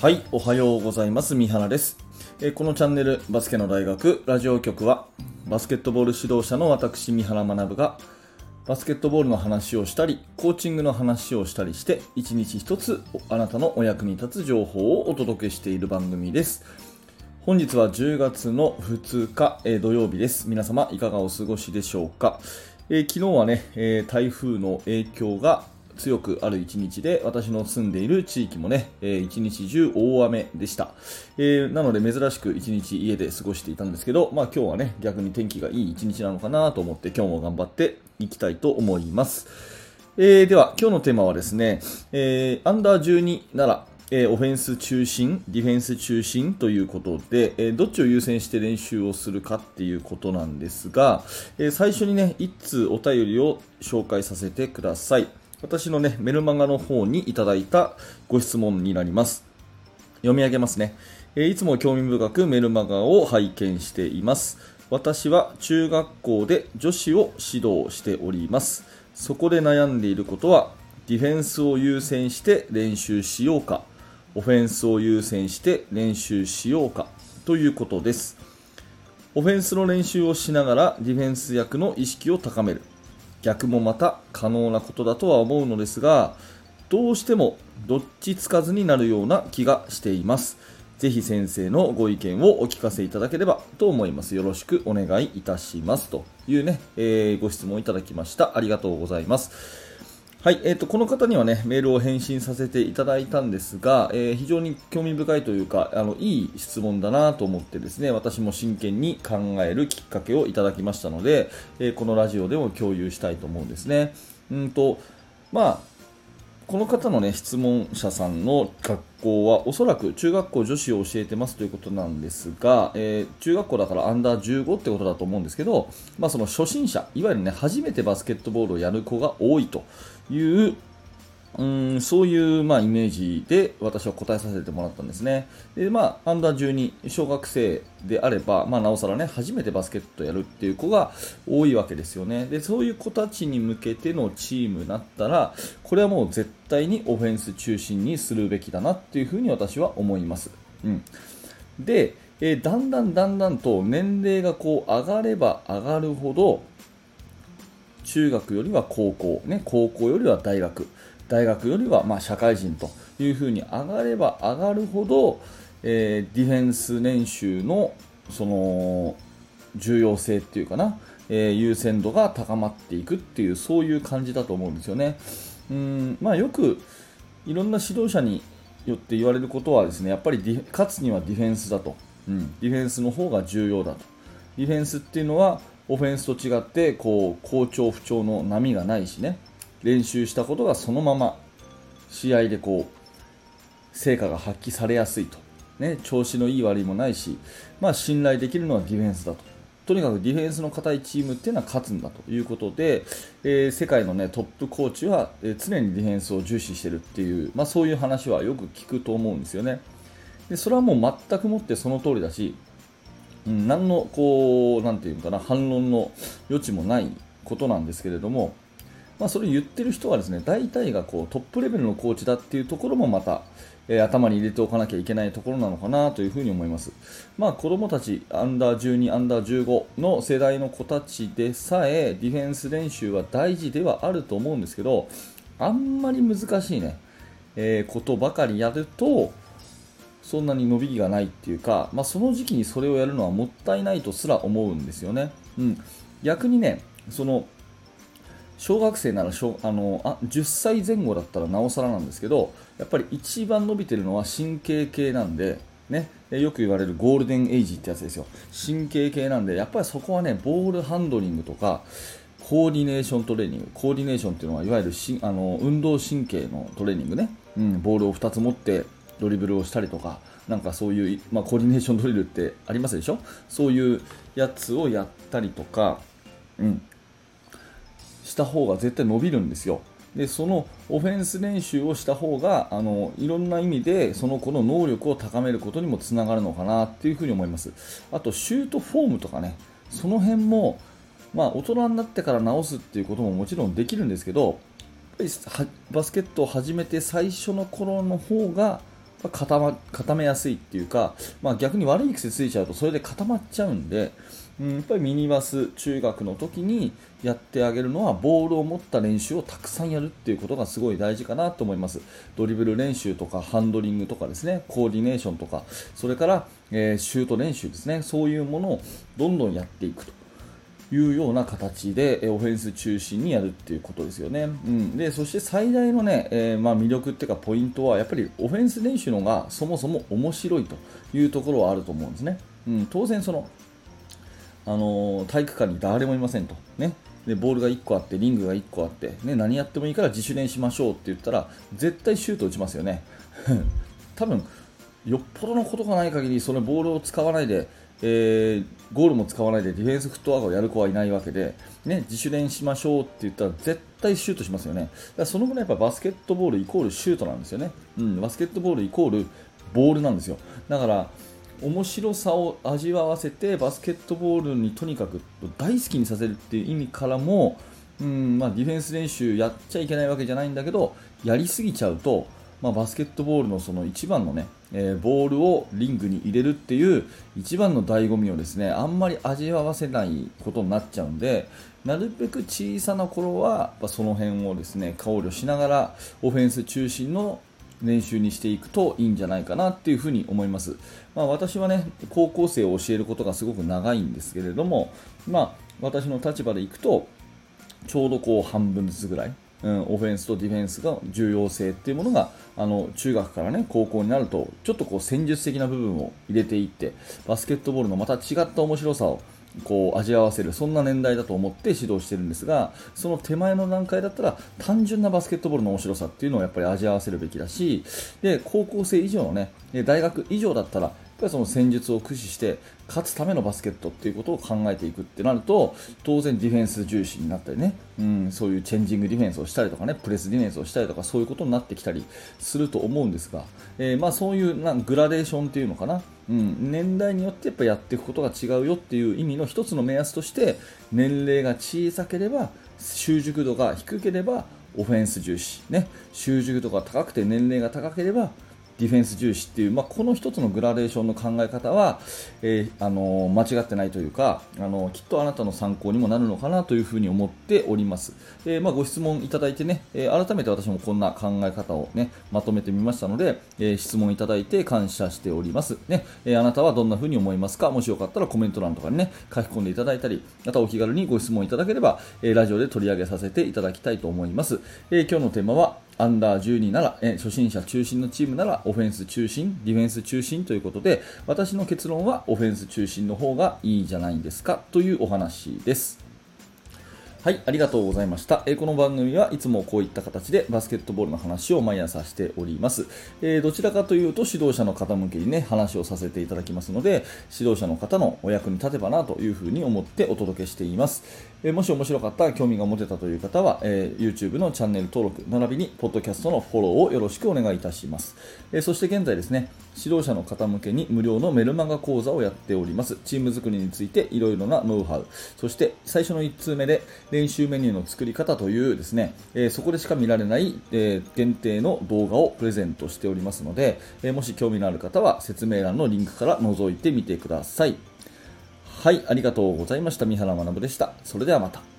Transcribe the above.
はい、おはようございます。三原です。えーこのチャンネル、バスケの大学ラジオ局は、バスケットボール指導者の私、三原学が、バスケットボールの話をしたり、コーチングの話をしたりして、一日一つあなたのお役に立つ情報をお届けしている番組です。本日は10月の2日、えー土曜日です。皆様いかがお過ごしでしょうか？えー昨日はね、えー台風の影響が強くある一日で、私の住んでいる地域もね、えー一日中大雨でした。えーなので珍しく一日家で過ごしていたんですけど、まあ今日はね、逆に天気がいい一日なのかなと思って今日も頑張っていきたいと思います。えーでは、今日のテーマはですね、えーアンダー12なら、えーオフェンス中心、ディフェンス中心ということで、えーどっちを優先して練習をするかっていうことなんですが、えー最初にね、一通お便りを紹介させてください。私のね、メルマガの方にいただいたご質問になります。読み上げますね、えいつも興味深くメルマガを拝見しています。私は中学校で女子を指導しております。そこで悩んでいることはディフェンスを優先して練習しようか。オフェンスを優先して練習しようか。ということです。オフェンスの練習をしながらディフェンス役の意識を高める。逆もまた可能なことだとは思うのですがどうしてもどっちつかずになるような気がしています。ぜひ先生のご意見をお聞かせいただければと思います。よろしくお願いいたします。というね、えーご質問いただきました。ありがとうございます。はい、えー、とこの方にはねメールを返信させていただいたんですが、えー非常に興味深いというかあのいい質問だなと思ってですね私も真剣に考えるきっかけをいただきましたので、えーこのラジオでも共有したいと思うんですね。うんとまあこの方の、ね、質問者さんの学校はおそらく中学校女子を教えてますということなんですが、えー中学校だからアンダー15ってことだと思うんですけど、まあ、その初心者いわゆる、ね、初めてバスケットボールをやる子が多いといううんそういう、まあ、イメージで私は答えさせてもらったんですね。で、まあ、アンダー12、小学生であれば、まあ、なおさらね、初めてバスケットやるっていう子が多いわけですよね。で、そういう子たちに向けてのチームだったら、これはもう絶対にオフェンス中心にするべきだなっていうふうに私は思います。うん。で、えーだんだんだんだんと年齢がこう上がれば上がるほど、中学よりは高校、ね、高校よりは大学、大学よりはま社会人というふうに上がれば上がるほど、えーディフェンス練習のその重要性っていうかな、えー優先度が高まっていくっていうそういう感じだと思うんですよね。うんまあ、よくいろんな指導者によって言われることはですねやっぱり勝つにはディフェンスだと、うん、ディフェンスの方が重要だと。ディフェンスっていうのはオフェンスと違ってこう好調不調の波がないしね。練習したことがそのまま試合でこう成果が発揮されやすいと、ね、調子のいい悪いもないし、まあ、信頼できるのはディフェンスだととにかくディフェンスの硬いチームっていうのは勝つんだということで、えー世界の、ね、トップコーチは、え常にディフェンスを重視してるっていう、まあ、そういう話はよく聞くと思うんですよね。でそれはもう全くもってその通りだし、うん、何のこうなんていうのかな反論の余地もないことなんですけれども、まあ、それ言ってる人はですね大体がこうトップレベルのコーチだっていうところもまた、えー頭に入れておかなきゃいけないところなのかなというふに思います。まあ、子供たちアンダー12、アンダー15の世代の子たちでさえディフェンス練習は大事ではあると思うんですけどあんまり難しいね、えーことばかりやるとそんなに伸びがないっていうか、まあ、その時期にそれをやるのはもったいないとすら思うんですよね。うん、逆にねその小学生なら小あのあ10歳前後だったらなおさらなんですけどやっぱり一番伸びてるのは神経系なんで、ね、よく言われるゴールデンエイジってやつですよ。神経系なんでやっぱりそこはねボールハンドリングとかコーディネーショントレーニングコーディネーションっていうのはいわゆるしあの運動神経のトレーニングね、うん、ボールを2つ持ってドリブルをしたりとかなんかそういう、まあ、コーディネーションドリルってありますでしょ？そういうやつをやったりとか、うん、した方が絶対伸びるんですよ。でそのオフェンス練習をした方があのいろんな意味でその子の能力を高めることにもつながるのかなっていうふに思います。あとシュートフォームとかねその辺もまあ大人になってから直すっていうことももちろんできるんですけどやっぱりバスケットを始めて最初の頃の方が固,、ま、固めやすいっていうか、まあ、逆に悪い癖ついちゃうとそれで固まっちゃうんで、うん、やっぱりミニバス中学の時にやってあげるのはボールを持った練習をたくさんやるっていうことがすごい大事かなと思います。ドリブル練習とかハンドリングとかですね。コーディネーションとか。それから、えー、シュート練習ですね。そういうものをどんどんやっていくと。いうような形でオフェンス中心にやるっていうことですよね。うん、でそして最大のね、えー、まあ、魅力っていうかポイントはやっぱりオフェンス練習のがそもそも面白いというところはあると思うんですね。うん、当然そのあの、体育館に誰もいませんと、ね、でボールが1個あってリングが1個あって、ね、何やってもいいから自主練しましょうって言ったら絶対シュート打ちますよね。多分よっぽどのことがない限りそのボールを使わないでえー、ゴールも使わないでディフェンスフットワークをやる子はいないわけで、ね、自主練しましょうって言ったら絶対シュートしますよね。だそのぐらいやっぱバスケットボールイコールシュートなんですよね。うん、バスケットボールイコールボールなんですよ。だから面白さを味わわせてバスケットボールにとにかく大好きにさせるっていう意味からも、うんまあ、ディフェンス練習やっちゃいけないわけじゃないんだけどやりすぎちゃうとまあ、バスケットボールのその一番のね、えー、ボールをリングに入れるっていう一番の醍醐味をですねあんまり味わわせないことになっちゃうんでなるべく小さな頃はその辺をですね考慮しながらオフェンス中心の練習にしていくといいんじゃないかなっていうふに思います、まあ、私はね高校生を教えることがすごく長いんですけれども、まあ、私の立場でいくとちょうどこう半分ずつぐらいうん、オフェンスとディフェンスが重要性っていうものがあの中学からね高校になるとちょっとこう戦術的な部分を入れていってバスケットボールのまた違った面白さをこう味わわせるそんな年代だと思って指導してるんですがその手前の段階だったら単純なバスケットボールの面白さっていうのをやっぱり味わわせるべきだしで高校生以上のね大学以上だったらやっぱりその戦術を駆使して勝つためのバスケットっていうことを考えていくってなると当然ディフェンス重視になったりね、うん、そういうチェンジングディフェンスをしたりとかねプレスディフェンスをしたりとかそういうことになってきたりすると思うんですが、えー、まあそういうなグラデーションっていうのかな、うん、年代によってやっぱやっていくことが違うよっていう意味の一つの目安として年齢が小さければ習熟度が低ければオフェンス重視、ね、習熟度が高くて年齢が高ければディフェンス重視っていう、まあ、この1つのグラデーションの考え方は、えー、あの間違ってないというかあのきっとあなたの参考にもなるのかなというふに思っております、えー、まあ、ご質問いただいてね、え、改めて私もこんな考え方を、ね、まとめてみましたので、え質問いただいて感謝しております、ねえあなたはどんなふうに思いますか？もしよかったらコメント欄とかに、ね、書き込んでいただいたりまたお気軽にご質問いただければ、えラジオで取り上げさせていただきたいと思います、え今日のテーマはアンダー12なら、え初心者中心のチームならオフェンス中心、ディフェンス中心ということで、私の結論はオフェンス中心の方がいいじゃないですかというお話です。はい、ありがとうございました。えー、この番組はいつもこういった形でバスケットボールの話を毎朝しております。えー、どちらかというと指導者の方向けにね、話をさせていただきますので、指導者の方のお役に立てばなというふうに思ってお届けしています。えー、もし面白かった、興味が持てたという方は、え YouTube のチャンネル登録、並びにポッドキャストのフォローをよろしくお願いいたします。えそして現在ですね、指導者の方向けに無料のメルマガ講座をやっております。チーム作りについていろいろなノウハウ、そして最初の1通目で練習メニューの作り方というですね、えー、そこでしか見られない、えー、限定の動画をプレゼントしておりますので、えー、もし興味のある方は説明欄のリンクから覗いてみてください。はい、ありがとうございました。三原学でした。それではまた。